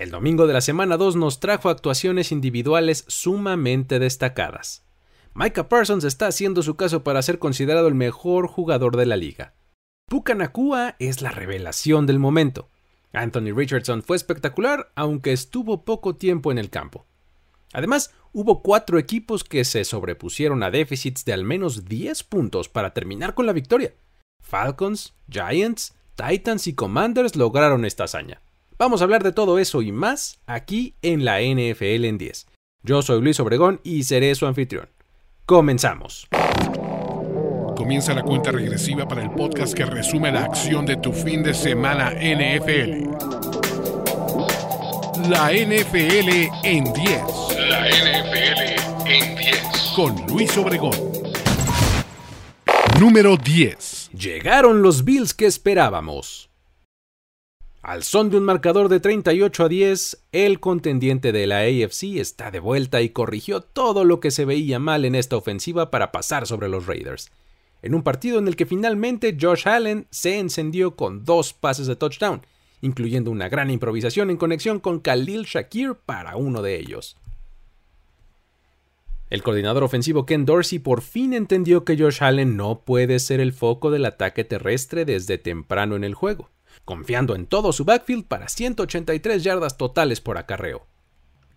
El domingo de la semana 2 nos trajo actuaciones individuales sumamente destacadas. Micah Parsons está haciendo su caso para ser considerado el mejor jugador de la liga. Puka Nakua es la revelación del momento. Anthony Richardson fue espectacular, aunque estuvo poco tiempo en el campo. Además, hubo cuatro equipos que se sobrepusieron a déficits de al menos 10 puntos para terminar con la victoria. Falcons, Giants, Titans y Commanders lograron esta hazaña. Vamos a hablar de todo eso y más aquí en la NFL en 10. Yo soy Luis Obregón y seré su anfitrión. Comenzamos. Comienza la cuenta regresiva para el podcast que resume la acción de tu fin de semana NFL. La NFL en 10. La NFL en 10. Con Luis Obregón. Número 10. Llegaron los Bills que esperábamos. Al son de un marcador de 38 a 10, el contendiente de la AFC está de vuelta y corrigió todo lo que se veía mal en esta ofensiva para pasar sobre los Raiders. En un partido en el que finalmente Josh Allen se encendió con dos pases de touchdown, incluyendo una gran improvisación en conexión con Khalil Shakir para uno de ellos. El coordinador ofensivo Ken Dorsey por fin entendió que Josh Allen no puede ser el foco del ataque terrestre desde temprano en el juego confiando en todo su backfield para 183 yardas totales por acarreo.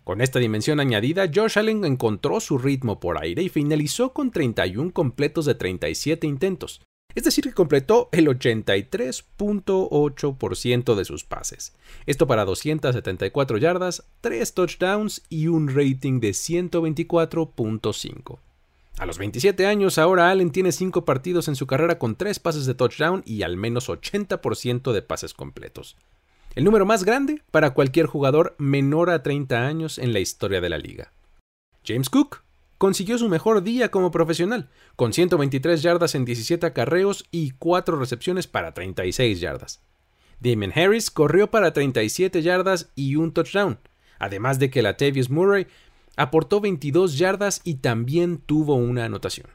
Con esta dimensión añadida, Josh Allen encontró su ritmo por aire y finalizó con 31 completos de 37 intentos, es decir, que completó el 83.8% de sus pases. Esto para 274 yardas, 3 touchdowns y un rating de 124.5. A los 27 años, ahora Allen tiene 5 partidos en su carrera con 3 pases de touchdown y al menos 80% de pases completos. El número más grande para cualquier jugador menor a 30 años en la historia de la liga. James Cook consiguió su mejor día como profesional, con 123 yardas en 17 acarreos y 4 recepciones para 36 yardas. Damon Harris corrió para 37 yardas y un touchdown, además de que Latavius Murray aportó 22 yardas y también tuvo una anotación.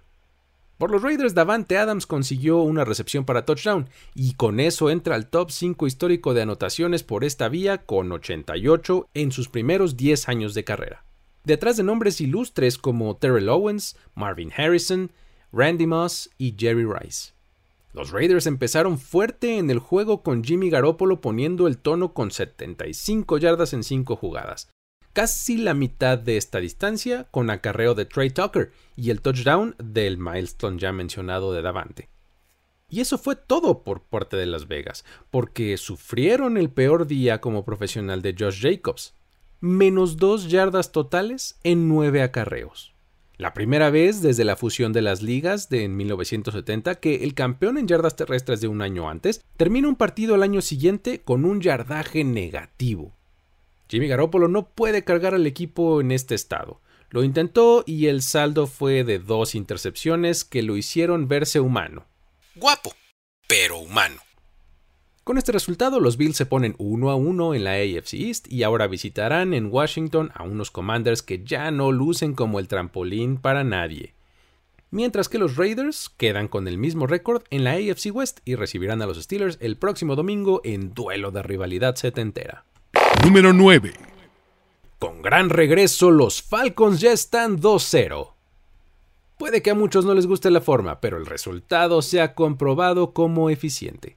Por los Raiders, Davante Adams consiguió una recepción para touchdown y con eso entra al top 5 histórico de anotaciones por esta vía con 88 en sus primeros 10 años de carrera. Detrás de nombres ilustres como Terrell Owens, Marvin Harrison, Randy Moss y Jerry Rice. Los Raiders empezaron fuerte en el juego con Jimmy Garoppolo poniendo el tono con 75 yardas en 5 jugadas, casi la mitad de esta distancia con acarreo de Trey Tucker y el touchdown del milestone ya mencionado de Davante. Y eso fue todo por parte de Las Vegas, porque sufrieron el peor día como profesional de Josh Jacobs. Menos dos yardas totales en nueve acarreos. La primera vez desde la fusión de las ligas de en 1970 que el campeón en yardas terrestres de un año antes termina un partido al año siguiente con un yardaje negativo. Jimmy Garoppolo no puede cargar al equipo en este estado. Lo intentó y el saldo fue de dos intercepciones que lo hicieron verse humano. Guapo, pero humano. Con este resultado, los Bills se ponen uno a uno en la AFC East y ahora visitarán en Washington a unos Commanders que ya no lucen como el trampolín para nadie. Mientras que los Raiders quedan con el mismo récord en la AFC West y recibirán a los Steelers el próximo domingo en duelo de rivalidad setentera. Número 9. Con gran regreso, los Falcons ya están 2-0. Puede que a muchos no les guste la forma, pero el resultado se ha comprobado como eficiente.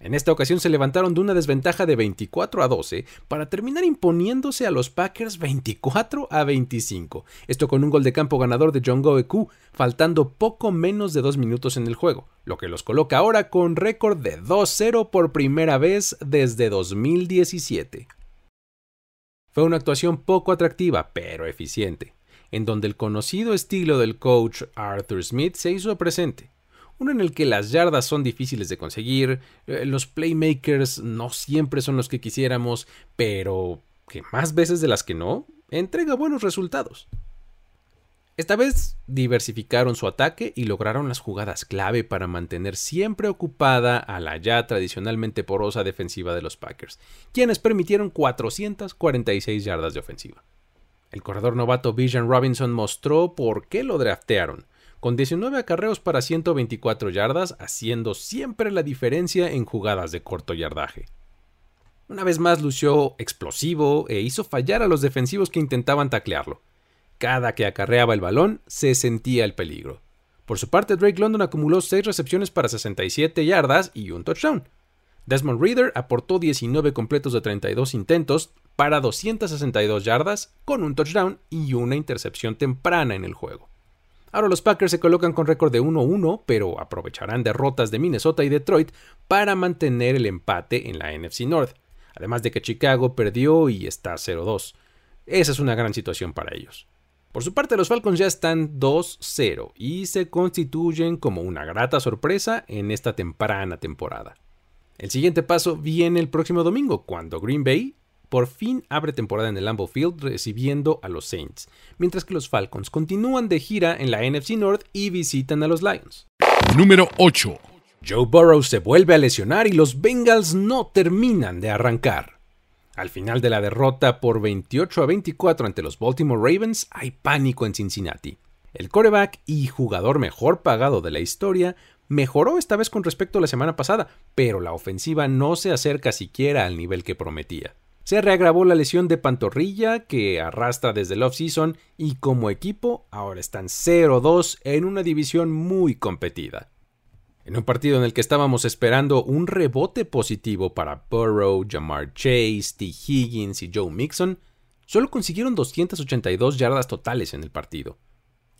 En esta ocasión se levantaron de una desventaja de 24 a 12 para terminar imponiéndose a los Packers 24 a 25. Esto con un gol de campo ganador de John Goeku, faltando poco menos de dos minutos en el juego, lo que los coloca ahora con récord de 2-0 por primera vez desde 2017. Fue una actuación poco atractiva, pero eficiente, en donde el conocido estilo del coach Arthur Smith se hizo presente. Uno en el que las yardas son difíciles de conseguir, eh, los playmakers no siempre son los que quisiéramos, pero que más veces de las que no, entrega buenos resultados. Esta vez diversificaron su ataque y lograron las jugadas clave para mantener siempre ocupada a la ya tradicionalmente porosa defensiva de los Packers, quienes permitieron 446 yardas de ofensiva. El corredor novato Bijan Robinson mostró por qué lo draftearon, con 19 acarreos para 124 yardas, haciendo siempre la diferencia en jugadas de corto yardaje. Una vez más lució explosivo e hizo fallar a los defensivos que intentaban taclearlo. Cada que acarreaba el balón se sentía el peligro. Por su parte, Drake London acumuló 6 recepciones para 67 yardas y un touchdown. Desmond Reader aportó 19 completos de 32 intentos para 262 yardas con un touchdown y una intercepción temprana en el juego. Ahora los Packers se colocan con récord de 1-1, pero aprovecharán derrotas de Minnesota y Detroit para mantener el empate en la NFC North, además de que Chicago perdió y está 0-2. Esa es una gran situación para ellos. Por su parte, los Falcons ya están 2-0 y se constituyen como una grata sorpresa en esta temprana temporada. El siguiente paso viene el próximo domingo, cuando Green Bay por fin abre temporada en el Lambeau Field recibiendo a los Saints, mientras que los Falcons continúan de gira en la NFC North y visitan a los Lions. Número 8. Joe Burrow se vuelve a lesionar y los Bengals no terminan de arrancar. Al final de la derrota por 28 a 24 ante los Baltimore Ravens hay pánico en Cincinnati. El coreback y jugador mejor pagado de la historia mejoró esta vez con respecto a la semana pasada, pero la ofensiva no se acerca siquiera al nivel que prometía. Se reagravó la lesión de pantorrilla que arrastra desde el off-season y como equipo ahora están 0-2 en una división muy competida. En un partido en el que estábamos esperando un rebote positivo para Burrow, Jamar Chase, T. Higgins y Joe Mixon, solo consiguieron 282 yardas totales en el partido.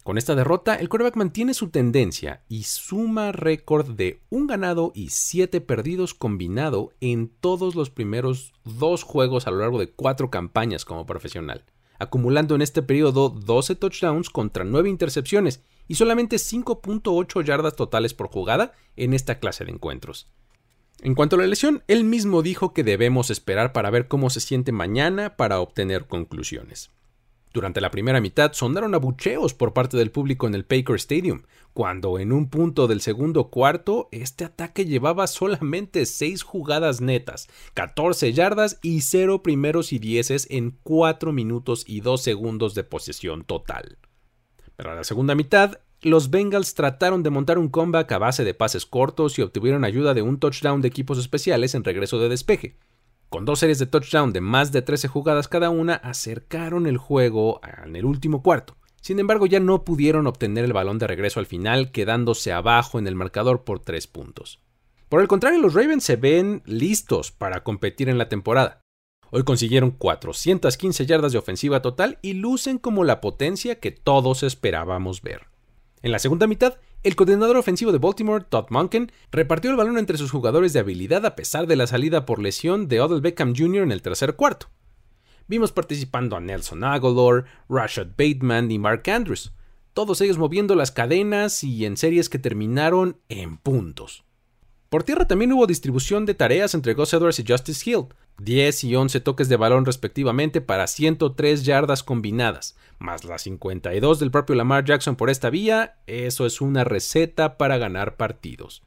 Con esta derrota, el quarterback mantiene su tendencia y suma récord de un ganado y siete perdidos combinado en todos los primeros dos juegos a lo largo de cuatro campañas como profesional, acumulando en este periodo 12 touchdowns contra 9 intercepciones y solamente 5.8 yardas totales por jugada en esta clase de encuentros. En cuanto a la lesión, él mismo dijo que debemos esperar para ver cómo se siente mañana para obtener conclusiones. Durante la primera mitad sonaron abucheos por parte del público en el Baker Stadium, cuando en un punto del segundo cuarto este ataque llevaba solamente 6 jugadas netas, 14 yardas y 0 primeros y dieces en 4 minutos y 2 segundos de posesión total. Pero en la segunda mitad, los Bengals trataron de montar un comeback a base de pases cortos y obtuvieron ayuda de un touchdown de equipos especiales en regreso de despeje con dos series de touchdown de más de 13 jugadas cada una, acercaron el juego en el último cuarto. Sin embargo, ya no pudieron obtener el balón de regreso al final, quedándose abajo en el marcador por 3 puntos. Por el contrario, los Ravens se ven listos para competir en la temporada. Hoy consiguieron 415 yardas de ofensiva total y lucen como la potencia que todos esperábamos ver. En la segunda mitad, el coordinador ofensivo de Baltimore, Todd Monken, repartió el balón entre sus jugadores de habilidad a pesar de la salida por lesión de Odell Beckham Jr. en el tercer cuarto. Vimos participando a Nelson Aguilar, Rashad Bateman y Mark Andrews, todos ellos moviendo las cadenas y en series que terminaron en puntos. Por tierra también hubo distribución de tareas entre Gus Edwards y Justice Hill, 10 y 11 toques de balón respectivamente para 103 yardas combinadas, más las 52 del propio Lamar Jackson por esta vía, eso es una receta para ganar partidos.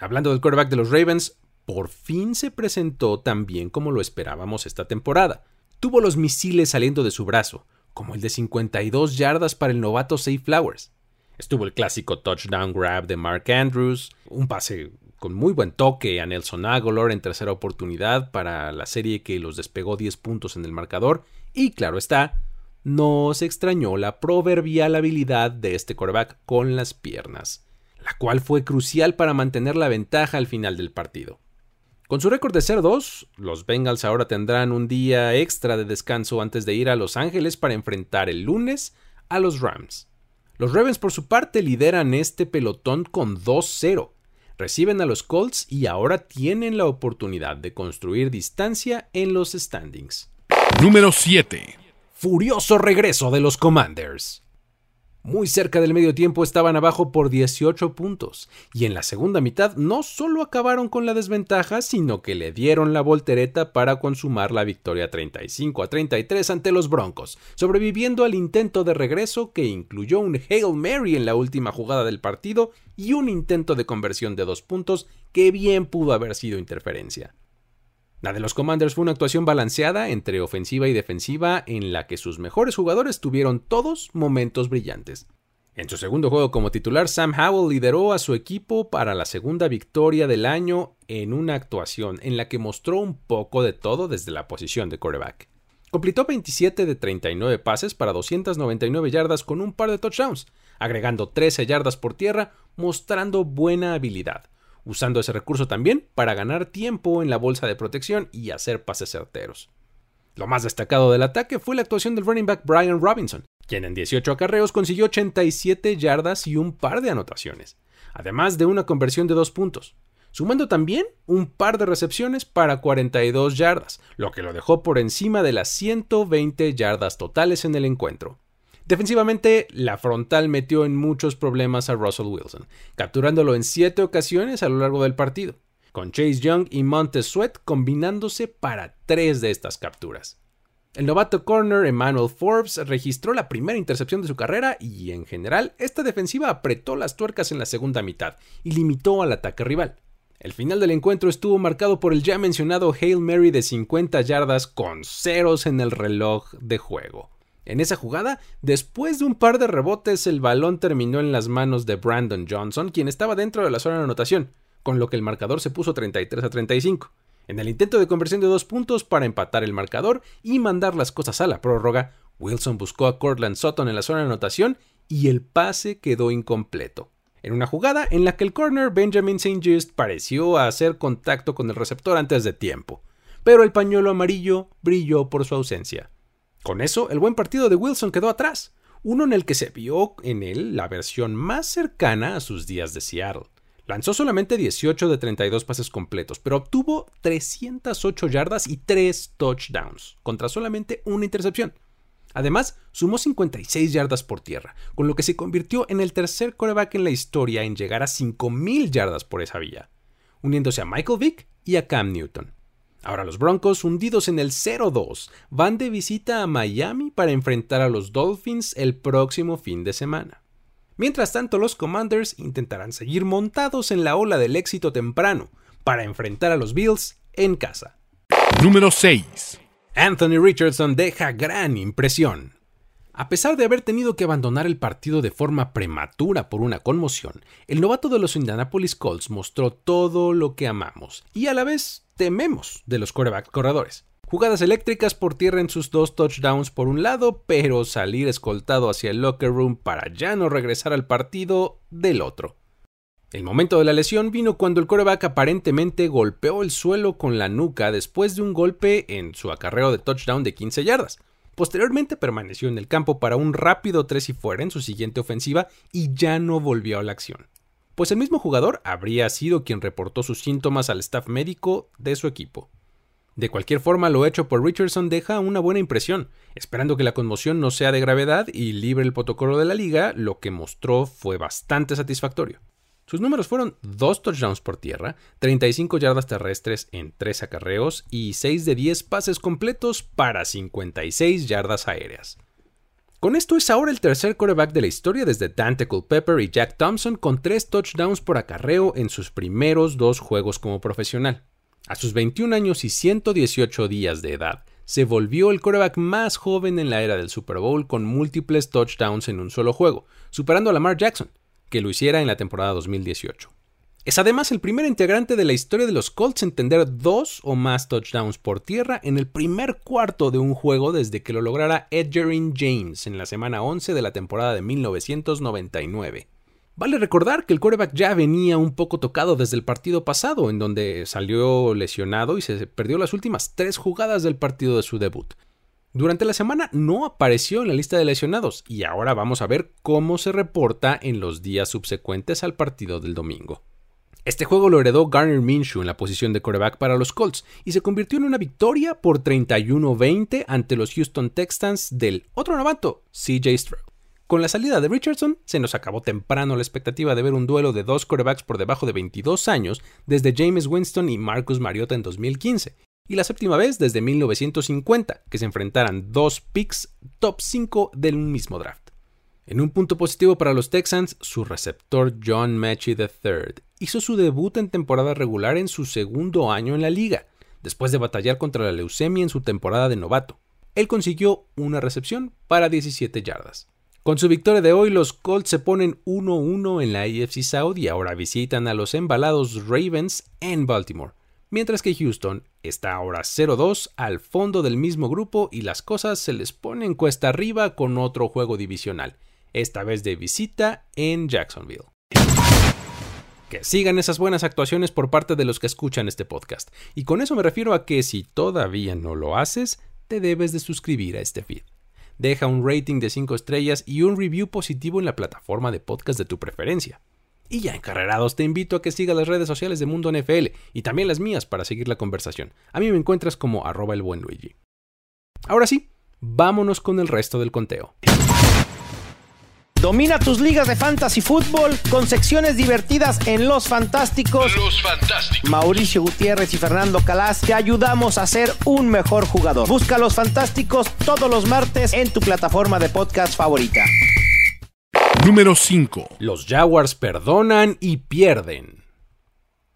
Hablando del quarterback de los Ravens, por fin se presentó tan bien como lo esperábamos esta temporada. Tuvo los misiles saliendo de su brazo, como el de 52 yardas para el novato Safe Flowers. Estuvo el clásico touchdown grab de Mark Andrews, un pase con muy buen toque a Nelson Aguilar en tercera oportunidad para la serie que los despegó 10 puntos en el marcador, y claro está, no se extrañó la proverbial habilidad de este quarterback con las piernas, la cual fue crucial para mantener la ventaja al final del partido. Con su récord de 0-2, los Bengals ahora tendrán un día extra de descanso antes de ir a Los Ángeles para enfrentar el lunes a los Rams. Los Ravens por su parte lideran este pelotón con 2-0. Reciben a los Colts y ahora tienen la oportunidad de construir distancia en los standings. Número 7 furioso regreso de los Commanders. Muy cerca del medio tiempo estaban abajo por 18 puntos, y en la segunda mitad no solo acabaron con la desventaja, sino que le dieron la voltereta para consumar la victoria 35 a 33 ante los Broncos, sobreviviendo al intento de regreso que incluyó un Hail Mary en la última jugada del partido y un intento de conversión de dos puntos que bien pudo haber sido interferencia. La de los Commanders fue una actuación balanceada entre ofensiva y defensiva en la que sus mejores jugadores tuvieron todos momentos brillantes. En su segundo juego como titular, Sam Howell lideró a su equipo para la segunda victoria del año en una actuación en la que mostró un poco de todo desde la posición de quarterback. Completó 27 de 39 pases para 299 yardas con un par de touchdowns, agregando 13 yardas por tierra, mostrando buena habilidad, usando ese recurso también para ganar tiempo en la bolsa de protección y hacer pases certeros. Lo más destacado del ataque fue la actuación del running back Brian Robinson, quien en 18 acarreos consiguió 87 yardas y un par de anotaciones, además de una conversión de dos puntos, sumando también un par de recepciones para 42 yardas, lo que lo dejó por encima de las 120 yardas totales en el encuentro. Defensivamente, la frontal metió en muchos problemas a Russell Wilson, capturándolo en 7 ocasiones a lo largo del partido, con Chase Young y Montez Sweat combinándose para 3 de estas capturas. El novato corner Emmanuel Forbes registró la primera intercepción de su carrera y, en general, esta defensiva apretó las tuercas en la segunda mitad y limitó al ataque rival. El final del encuentro estuvo marcado por el ya mencionado Hail Mary de 50 yardas con ceros en el reloj de juego. En esa jugada, después de un par de rebotes, el balón terminó en las manos de Brandon Johnson, quien estaba dentro de la zona de anotación, con lo que el marcador se puso 33 a 35. En el intento de conversión de dos puntos para empatar el marcador y mandar las cosas a la prórroga, Wilson buscó a Cortland Sutton en la zona de anotación y el pase quedó incompleto. En una jugada en la que el corner Benjamin St. Just pareció hacer contacto con el receptor antes de tiempo, pero el pañuelo amarillo brilló por su ausencia. Con eso, el buen partido de Wilson quedó atrás, uno en el que se vio en él la versión más cercana a sus días de Seattle. Lanzó solamente 18 de 32 pases completos, pero obtuvo 308 yardas y 3 touchdowns, contra solamente una intercepción. Además, sumó 56 yardas por tierra, con lo que se convirtió en el tercer coreback en la historia en llegar a 5.000 yardas por esa vía, uniéndose a Michael Vick y a Cam Newton. Ahora los Broncos, hundidos en el 0-2, van de visita a Miami para enfrentar a los Dolphins el próximo fin de semana. Mientras tanto, los Commanders intentarán seguir montados en la ola del éxito temprano para enfrentar a los Bills en casa. Número 6. Anthony Richardson deja gran impresión. A pesar de haber tenido que abandonar el partido de forma prematura por una conmoción, el novato de los Indianapolis Colts mostró todo lo que amamos y a la vez tememos de los quarterback corredores. Jugadas eléctricas por tierra en sus dos touchdowns por un lado, pero salir escoltado hacia el locker room para ya no regresar al partido del otro. El momento de la lesión vino cuando el coreback aparentemente golpeó el suelo con la nuca después de un golpe en su acarreo de touchdown de 15 yardas. Posteriormente permaneció en el campo para un rápido 3 y fuera en su siguiente ofensiva y ya no volvió a la acción. Pues el mismo jugador habría sido quien reportó sus síntomas al staff médico de su equipo. De cualquier forma, lo hecho por Richardson deja una buena impresión, esperando que la conmoción no sea de gravedad y libre el protocolo de la liga, lo que mostró fue bastante satisfactorio. Sus números fueron 2 touchdowns por tierra, 35 yardas terrestres en 3 acarreos y 6 de 10 pases completos para 56 yardas aéreas. Con esto es ahora el tercer quarterback de la historia desde Dante Culpepper y Jack Thompson con 3 touchdowns por acarreo en sus primeros dos juegos como profesional. A sus 21 años y 118 días de edad, se volvió el quarterback más joven en la era del Super Bowl con múltiples touchdowns en un solo juego, superando a Lamar Jackson, que lo hiciera en la temporada 2018. Es además el primer integrante de la historia de los Colts en tener dos o más touchdowns por tierra en el primer cuarto de un juego desde que lo lograra Edgerrin James en la semana 11 de la temporada de 1999. Vale recordar que el quarterback ya venía un poco tocado desde el partido pasado, en donde salió lesionado y se perdió las últimas tres jugadas del partido de su debut. Durante la semana no apareció en la lista de lesionados y ahora vamos a ver cómo se reporta en los días subsecuentes al partido del domingo. Este juego lo heredó Garner Minshew en la posición de quarterback para los Colts y se convirtió en una victoria por 31-20 ante los Houston Texans del otro novato, CJ Stroud. Con la salida de Richardson, se nos acabó temprano la expectativa de ver un duelo de dos quarterbacks por debajo de 22 años desde James Winston y Marcus Mariota en 2015, y la séptima vez desde 1950 que se enfrentaran dos picks top 5 del mismo draft. En un punto positivo para los Texans, su receptor John Mechie III hizo su debut en temporada regular en su segundo año en la liga, después de batallar contra la leucemia en su temporada de novato. Él consiguió una recepción para 17 yardas. Con su victoria de hoy, los Colts se ponen 1-1 en la AFC South y ahora visitan a los embalados Ravens en Baltimore, mientras que Houston está ahora 0-2 al fondo del mismo grupo y las cosas se les ponen cuesta arriba con otro juego divisional, esta vez de visita en Jacksonville. Que sigan esas buenas actuaciones por parte de los que escuchan este podcast. Y con eso me refiero a que si todavía no lo haces, te debes de suscribir a este feed deja un rating de 5 estrellas y un review positivo en la plataforma de podcast de tu preferencia. Y ya encarrerados te invito a que sigas las redes sociales de Mundo NFL y también las mías para seguir la conversación. A mí me encuentras como arroba el buen Luigi. Ahora sí, vámonos con el resto del conteo. Domina tus ligas de fantasy fútbol con secciones divertidas en Los Fantásticos. Los Fantásticos. Mauricio Gutiérrez y Fernando Calas te ayudamos a ser un mejor jugador. Busca Los Fantásticos todos los martes en tu plataforma de podcast favorita. Número 5. Los Jaguars perdonan y pierden.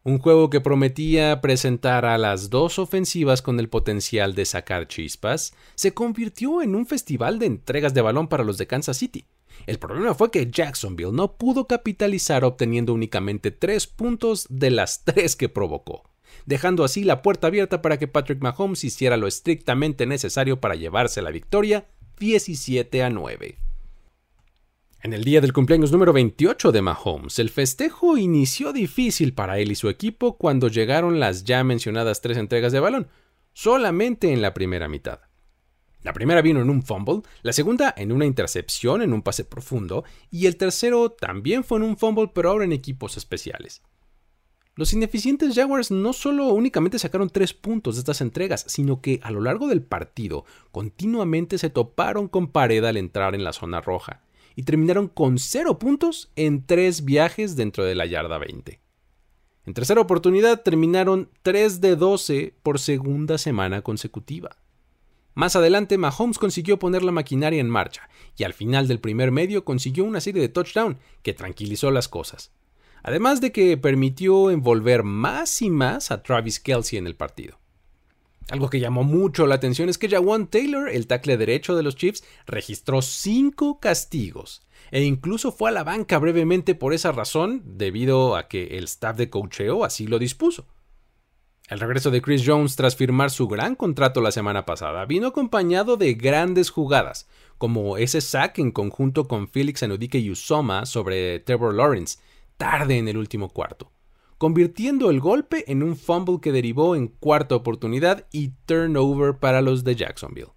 Un juego que prometía presentar a las dos ofensivas con el potencial de sacar chispas, se convirtió en un festival de entregas de balón para los de Kansas City. El problema fue que Jacksonville no pudo capitalizar obteniendo únicamente tres puntos de las tres que provocó, dejando así la puerta abierta para que Patrick Mahomes hiciera lo estrictamente necesario para llevarse la victoria 17 a 9. En el día del cumpleaños número 28 de Mahomes, el festejo inició difícil para él y su equipo cuando llegaron las ya mencionadas tres entregas de balón, solamente en la primera mitad. La primera vino en un fumble, la segunda en una intercepción en un pase profundo y el tercero también fue en un fumble pero ahora en equipos especiales. Los ineficientes Jaguars no solo únicamente sacaron tres puntos de estas entregas, sino que a lo largo del partido continuamente se toparon con pared al entrar en la zona roja y terminaron con cero puntos en tres viajes dentro de la yarda 20. En tercera oportunidad terminaron 3 de 12 por segunda semana consecutiva. Más adelante, Mahomes consiguió poner la maquinaria en marcha y al final del primer medio consiguió una serie de touchdown que tranquilizó las cosas. Además de que permitió envolver más y más a Travis Kelsey en el partido. Algo que llamó mucho la atención es que Jawan Taylor, el tackle derecho de los Chiefs, registró cinco castigos e incluso fue a la banca brevemente por esa razón, debido a que el staff de cocheo así lo dispuso. El regreso de Chris Jones tras firmar su gran contrato la semana pasada vino acompañado de grandes jugadas, como ese sack en conjunto con Felix Anudike y Usoma sobre Trevor Lawrence, tarde en el último cuarto, convirtiendo el golpe en un fumble que derivó en cuarta oportunidad y turnover para los de Jacksonville.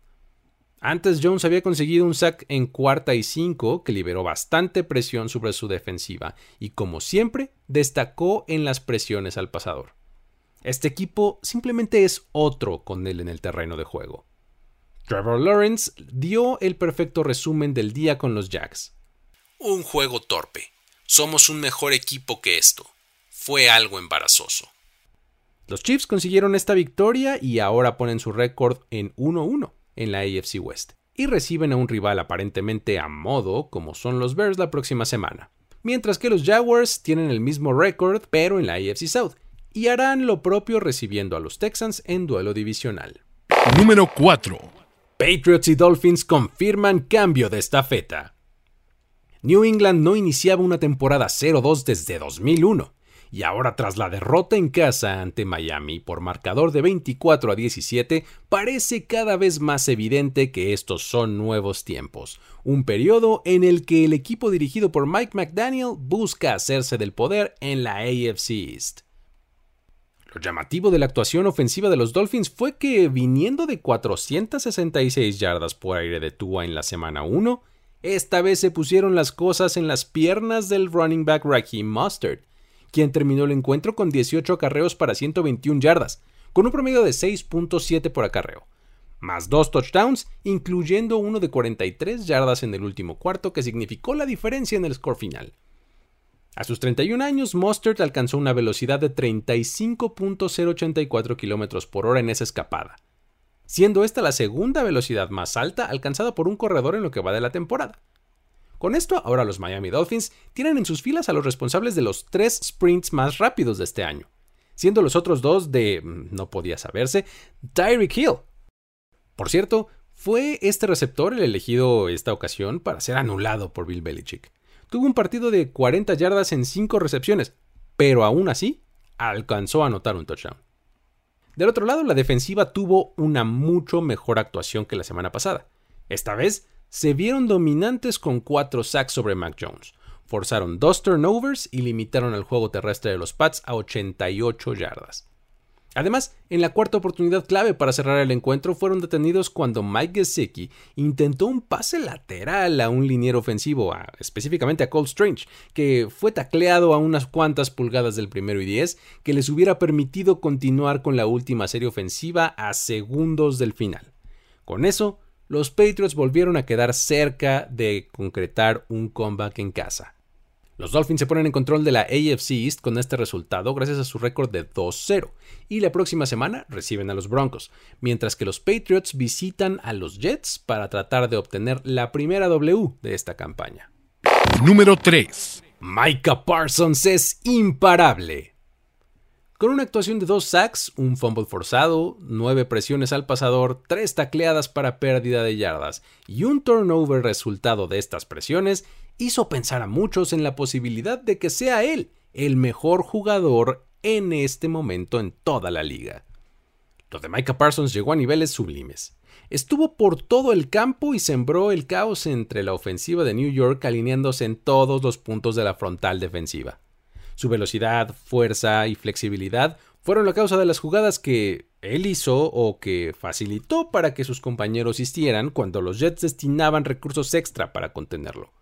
Antes Jones había conseguido un sack en cuarta y cinco que liberó bastante presión sobre su defensiva y como siempre destacó en las presiones al pasador. Este equipo simplemente es otro con él en el terreno de juego. Trevor Lawrence dio el perfecto resumen del día con los Jacks. Un juego torpe. Somos un mejor equipo que esto. Fue algo embarazoso. Los Chiefs consiguieron esta victoria y ahora ponen su récord en 1-1 en la AFC West y reciben a un rival aparentemente a modo como son los Bears la próxima semana. Mientras que los Jaguars tienen el mismo récord pero en la AFC South y harán lo propio recibiendo a los Texans en duelo divisional. Número 4. Patriots y Dolphins confirman cambio de estafeta. New England no iniciaba una temporada 0-2 desde 2001 y ahora tras la derrota en casa ante Miami por marcador de 24 a 17, parece cada vez más evidente que estos son nuevos tiempos, un periodo en el que el equipo dirigido por Mike McDaniel busca hacerse del poder en la AFC East. Lo llamativo de la actuación ofensiva de los Dolphins fue que, viniendo de 466 yardas por aire de Tua en la semana 1, esta vez se pusieron las cosas en las piernas del running back Raheem Mustard, quien terminó el encuentro con 18 acarreos para 121 yardas, con un promedio de 6.7 por acarreo, más dos touchdowns, incluyendo uno de 43 yardas en el último cuarto que significó la diferencia en el score final. A sus 31 años, Mustard alcanzó una velocidad de 35.084 km por hora en esa escapada, siendo esta la segunda velocidad más alta alcanzada por un corredor en lo que va de la temporada. Con esto, ahora los Miami Dolphins tienen en sus filas a los responsables de los tres sprints más rápidos de este año, siendo los otros dos de, mm, no podía saberse, Tyreek Hill. Por cierto, Fue este receptor el elegido esta ocasión para ser anulado por Bill Belichick. Tuvo un partido de 40 yardas en 5 recepciones, pero aún así alcanzó a anotar un touchdown. Del otro lado, la defensiva tuvo una mucho mejor actuación que la semana pasada. Esta vez se vieron dominantes con 4 sacks sobre Mac Jones, forzaron dos turnovers y limitaron el juego terrestre de los Pats a 88 yardas. Además, en la cuarta oportunidad clave para cerrar el encuentro fueron detenidos cuando Mike Gesicki intentó un pase lateral a un liniero ofensivo, específicamente a Cole Strange, que fue tacleado a unas cuantas pulgadas del primero y diez, que les hubiera permitido continuar con la última serie ofensiva a segundos del final. Con eso, los Patriots volvieron a quedar cerca de concretar un comeback en casa. Los Dolphins se ponen en control de la AFC East con este resultado gracias a su récord de 2-0 y la próxima semana reciben a los Broncos, mientras que los Patriots visitan a los Jets para tratar de obtener la primera W de esta campaña. Número 3. Micah Parsons es imparable. Con una actuación de dos sacks, un fumble forzado, nueve presiones al pasador, tres tacleadas para pérdida de yardas y un turnover resultado de estas presiones, hizo pensar a muchos en la posibilidad de que sea él el mejor jugador en este momento en toda la liga. Lo de Micah Parsons llegó a niveles sublimes. Estuvo por todo el campo y sembró el caos entre la ofensiva de New York alineándose en todos los puntos de la frontal defensiva. Su velocidad, fuerza y flexibilidad fueron la causa de las jugadas que él hizo o que facilitó para que sus compañeros hicieran cuando los Jets destinaban recursos extra para contenerlo.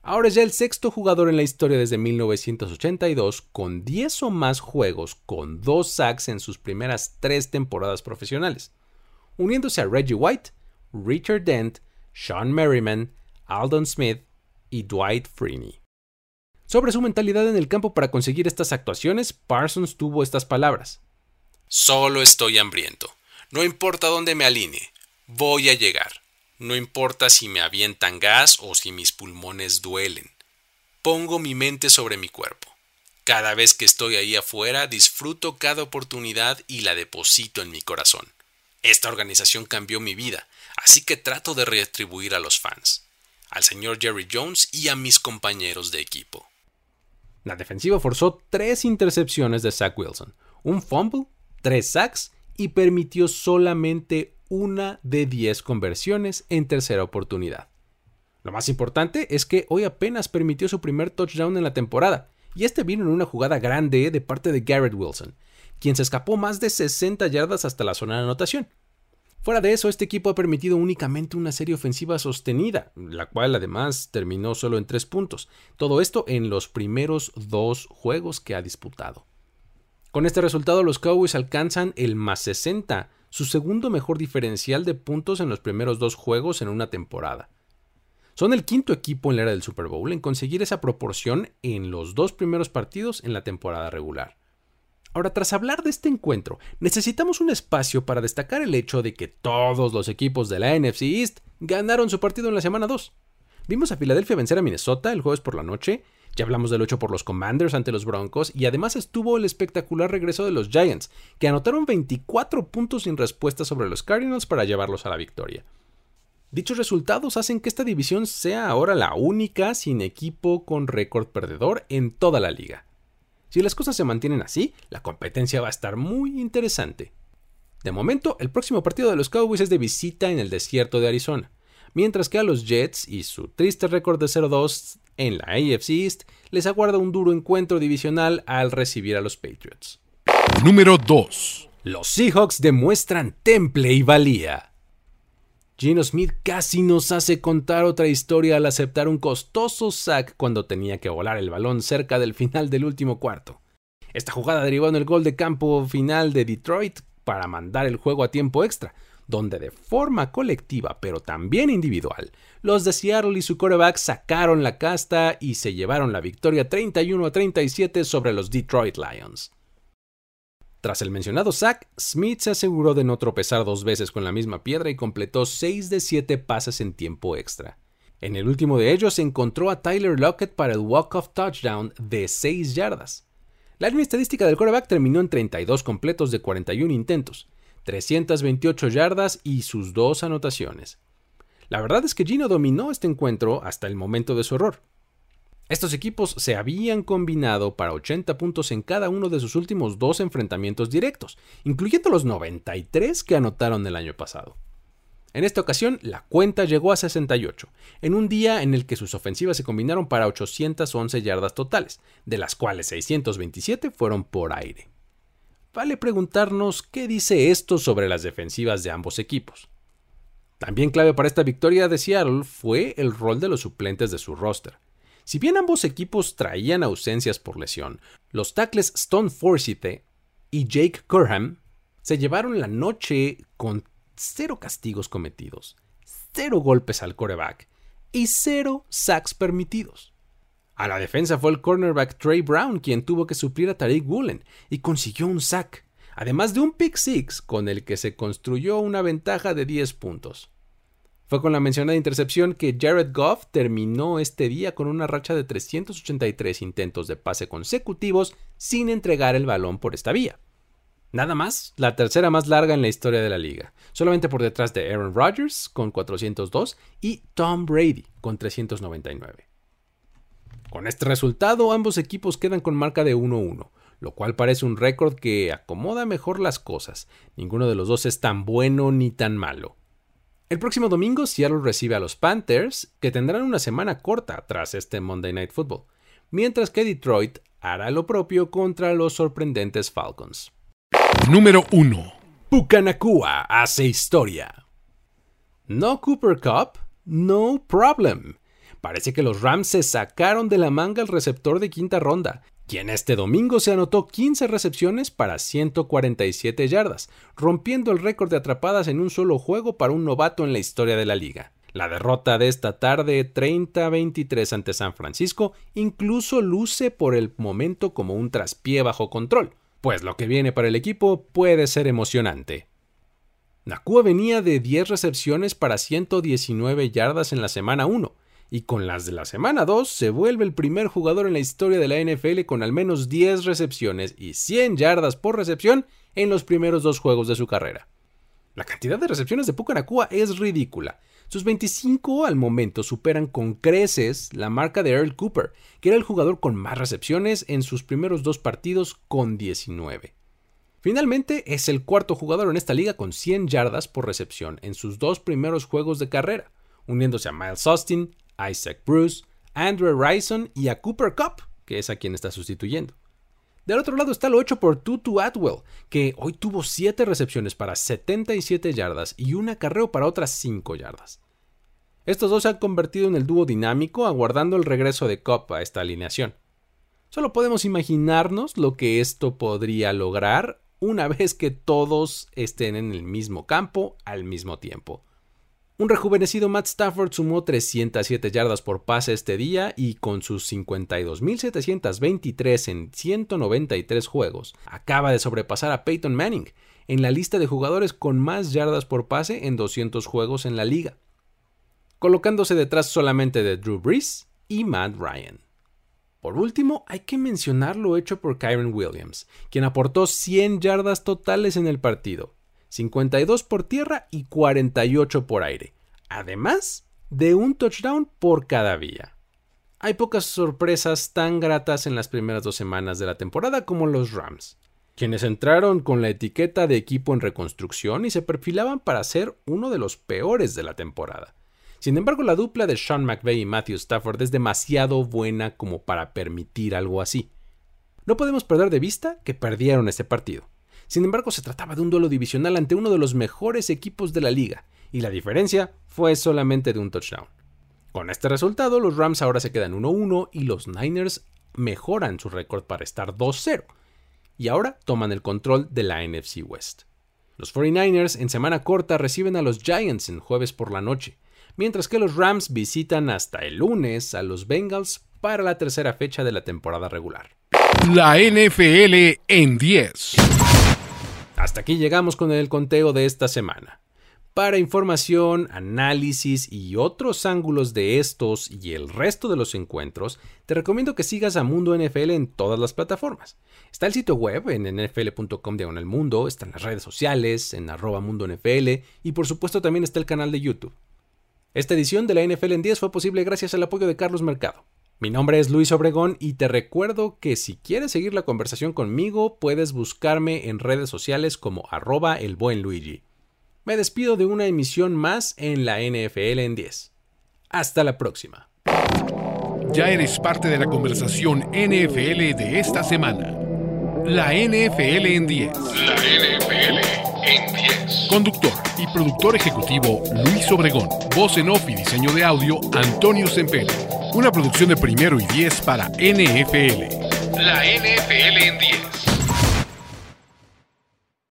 Ahora es ya el sexto jugador en la historia desde 1982 con 10 o más juegos con dos sacks en sus primeras tres temporadas profesionales, uniéndose a Reggie White, Richard Dent, Sean Merriman, Aldon Smith y Dwight Freeney. Sobre su mentalidad en el campo para conseguir estas actuaciones, Parsons tuvo estas palabras. Solo estoy hambriento. No importa dónde me alinee, voy a llegar. No importa si me avientan gas o si mis pulmones duelen. Pongo mi mente sobre mi cuerpo. Cada vez que estoy ahí afuera, disfruto cada oportunidad y la deposito en mi corazón. Esta organización cambió mi vida, así que trato de retribuir a los fans, al señor Jerry Jones y a mis compañeros de equipo. La defensiva forzó tres intercepciones de Zach Wilson, un fumble, tres sacks y permitió solamente una de 10 conversiones en tercera oportunidad. Lo más importante es que hoy apenas permitió su primer touchdown en la temporada, y este vino en una jugada grande de parte de Garrett Wilson, quien se escapó más de 60 yardas hasta la zona de anotación. Fuera de eso, este equipo ha permitido únicamente una serie ofensiva sostenida, la cual además terminó solo en 3 puntos. Todo esto en los primeros dos juegos que ha disputado. Con este resultado, los Cowboys alcanzan el más 60 su segundo mejor diferencial de puntos en los primeros dos juegos en una temporada. Son el quinto equipo en la era del Super Bowl en conseguir esa proporción en los dos primeros partidos en la temporada regular. Ahora, tras hablar de este encuentro, necesitamos un espacio para destacar el hecho de que todos los equipos de la NFC East ganaron su partido en la semana 2. Vimos a Filadelfia vencer a Minnesota el jueves por la noche, ya hablamos del 8 por los Commanders ante los Broncos y además estuvo el espectacular regreso de los Giants, que anotaron 24 puntos sin respuesta sobre los Cardinals para llevarlos a la victoria. Dichos resultados hacen que esta división sea ahora la única sin equipo con récord perdedor en toda la liga. Si las cosas se mantienen así, la competencia va a estar muy interesante. De momento, el próximo partido de los Cowboys es de visita en el desierto de Arizona, mientras que a los Jets y su triste récord de 0-2 en la AFC East les aguarda un duro encuentro divisional al recibir a los Patriots. Número 2. Los Seahawks demuestran temple y valía. Gino Smith casi nos hace contar otra historia al aceptar un costoso sack cuando tenía que volar el balón cerca del final del último cuarto. Esta jugada derivó en el gol de campo final de Detroit para mandar el juego a tiempo extra, donde de forma colectiva pero también individual, los de Seattle y su coreback sacaron la casta y se llevaron la victoria 31 a 37 sobre los Detroit Lions. Tras el mencionado sack, Smith se aseguró de no tropezar dos veces con la misma piedra y completó 6 de 7 pases en tiempo extra. En el último de ellos encontró a Tyler Lockett para el walk-off touchdown de 6 yardas. La línea estadística del coreback terminó en 32 completos de 41 intentos, 328 yardas y sus dos anotaciones. La verdad es que Gino dominó este encuentro hasta el momento de su error. Estos equipos se habían combinado para 80 puntos en cada uno de sus últimos dos enfrentamientos directos, incluyendo los 93 que anotaron el año pasado. En esta ocasión, la cuenta llegó a 68, en un día en el que sus ofensivas se combinaron para 811 yardas totales, de las cuales 627 fueron por aire. Vale preguntarnos qué dice esto sobre las defensivas de ambos equipos. También clave para esta victoria de Seattle fue el rol de los suplentes de su roster. Si bien ambos equipos traían ausencias por lesión, los tackles Stone Forsythe y Jake Curham se llevaron la noche con cero castigos cometidos, cero golpes al coreback y cero sacks permitidos. A la defensa fue el cornerback Trey Brown quien tuvo que suplir a Tariq Woolen y consiguió un sack, además de un pick six con el que se construyó una ventaja de 10 puntos. Fue con la mencionada intercepción que Jared Goff terminó este día con una racha de 383 intentos de pase consecutivos sin entregar el balón por esta vía. Nada más, la tercera más larga en la historia de la liga, solamente por detrás de Aaron Rodgers con 402 y Tom Brady con 399. Con este resultado, ambos equipos quedan con marca de 1-1, lo cual parece un récord que acomoda mejor las cosas. Ninguno de los dos es tan bueno ni tan malo. El próximo domingo Seattle recibe a los Panthers, que tendrán una semana corta tras este Monday Night Football, mientras que Detroit hará lo propio contra los sorprendentes Falcons. Número 1. Pucanacua hace historia. No Cooper Cup, no problem. Parece que los Rams se sacaron de la manga el receptor de quinta ronda quien este domingo se anotó 15 recepciones para 147 yardas, rompiendo el récord de atrapadas en un solo juego para un novato en la historia de la liga. La derrota de esta tarde 30-23 ante San Francisco incluso luce por el momento como un traspié bajo control, pues lo que viene para el equipo puede ser emocionante. Nakua venía de 10 recepciones para 119 yardas en la semana 1, y con las de la semana 2 se vuelve el primer jugador en la historia de la NFL con al menos 10 recepciones y 100 yardas por recepción en los primeros dos juegos de su carrera. La cantidad de recepciones de Pucanacua es ridícula. Sus 25 al momento superan con creces la marca de Earl Cooper, que era el jugador con más recepciones en sus primeros dos partidos con 19. Finalmente, es el cuarto jugador en esta liga con 100 yardas por recepción en sus dos primeros juegos de carrera, uniéndose a Miles Austin, Isaac Bruce, Andrew Rison y a Cooper Cup, que es a quien está sustituyendo. Del otro lado está lo hecho por Tutu Atwell, que hoy tuvo 7 recepciones para 77 yardas y un acarreo para otras 5 yardas. Estos dos se han convertido en el dúo dinámico aguardando el regreso de Cup a esta alineación. Solo podemos imaginarnos lo que esto podría lograr una vez que todos estén en el mismo campo al mismo tiempo. Un rejuvenecido Matt Stafford sumó 307 yardas por pase este día y con sus 52.723 en 193 juegos, acaba de sobrepasar a Peyton Manning en la lista de jugadores con más yardas por pase en 200 juegos en la liga, colocándose detrás solamente de Drew Brees y Matt Ryan. Por último, hay que mencionar lo hecho por Kyron Williams, quien aportó 100 yardas totales en el partido, 52 por tierra y 48 por aire, además de un touchdown por cada vía. Hay pocas sorpresas tan gratas en las primeras dos semanas de la temporada como los Rams, quienes entraron con la etiqueta de equipo en reconstrucción y se perfilaban para ser uno de los peores de la temporada. Sin embargo, la dupla de Sean McVay y Matthew Stafford es demasiado buena como para permitir algo así. No podemos perder de vista que perdieron este partido. Sin embargo, se trataba de un duelo divisional ante uno de los mejores equipos de la liga, y la diferencia fue solamente de un touchdown. Con este resultado, los Rams ahora se quedan 1-1 y los Niners mejoran su récord para estar 2-0, y ahora toman el control de la NFC West. Los 49ers en semana corta reciben a los Giants en jueves por la noche, mientras que los Rams visitan hasta el lunes a los Bengals para la tercera fecha de la temporada regular. La NFL en 10. Hasta aquí llegamos con el conteo de esta semana. Para información, análisis y otros ángulos de estos y el resto de los encuentros, te recomiendo que sigas a Mundo NFL en todas las plataformas. Está el sitio web en nfl.com diagonal mundo, están las redes sociales, en arroba mundo NFL y por supuesto también está el canal de YouTube. Esta edición de la NFL en 10 fue posible gracias al apoyo de Carlos Mercado. Mi nombre es Luis Obregón y te recuerdo que si quieres seguir la conversación conmigo puedes buscarme en redes sociales como arroba el buen Luigi me despido de una emisión más en la NFL en 10. Hasta la próxima. Ya eres parte de la conversación NFL de esta semana. La NFL en 10. La NFL en 10. Conductor y productor ejecutivo Luis Obregón. Voz en off y diseño de audio Antonio Sempere. Una producción de primero y 10 para NFL. La NFL en 10.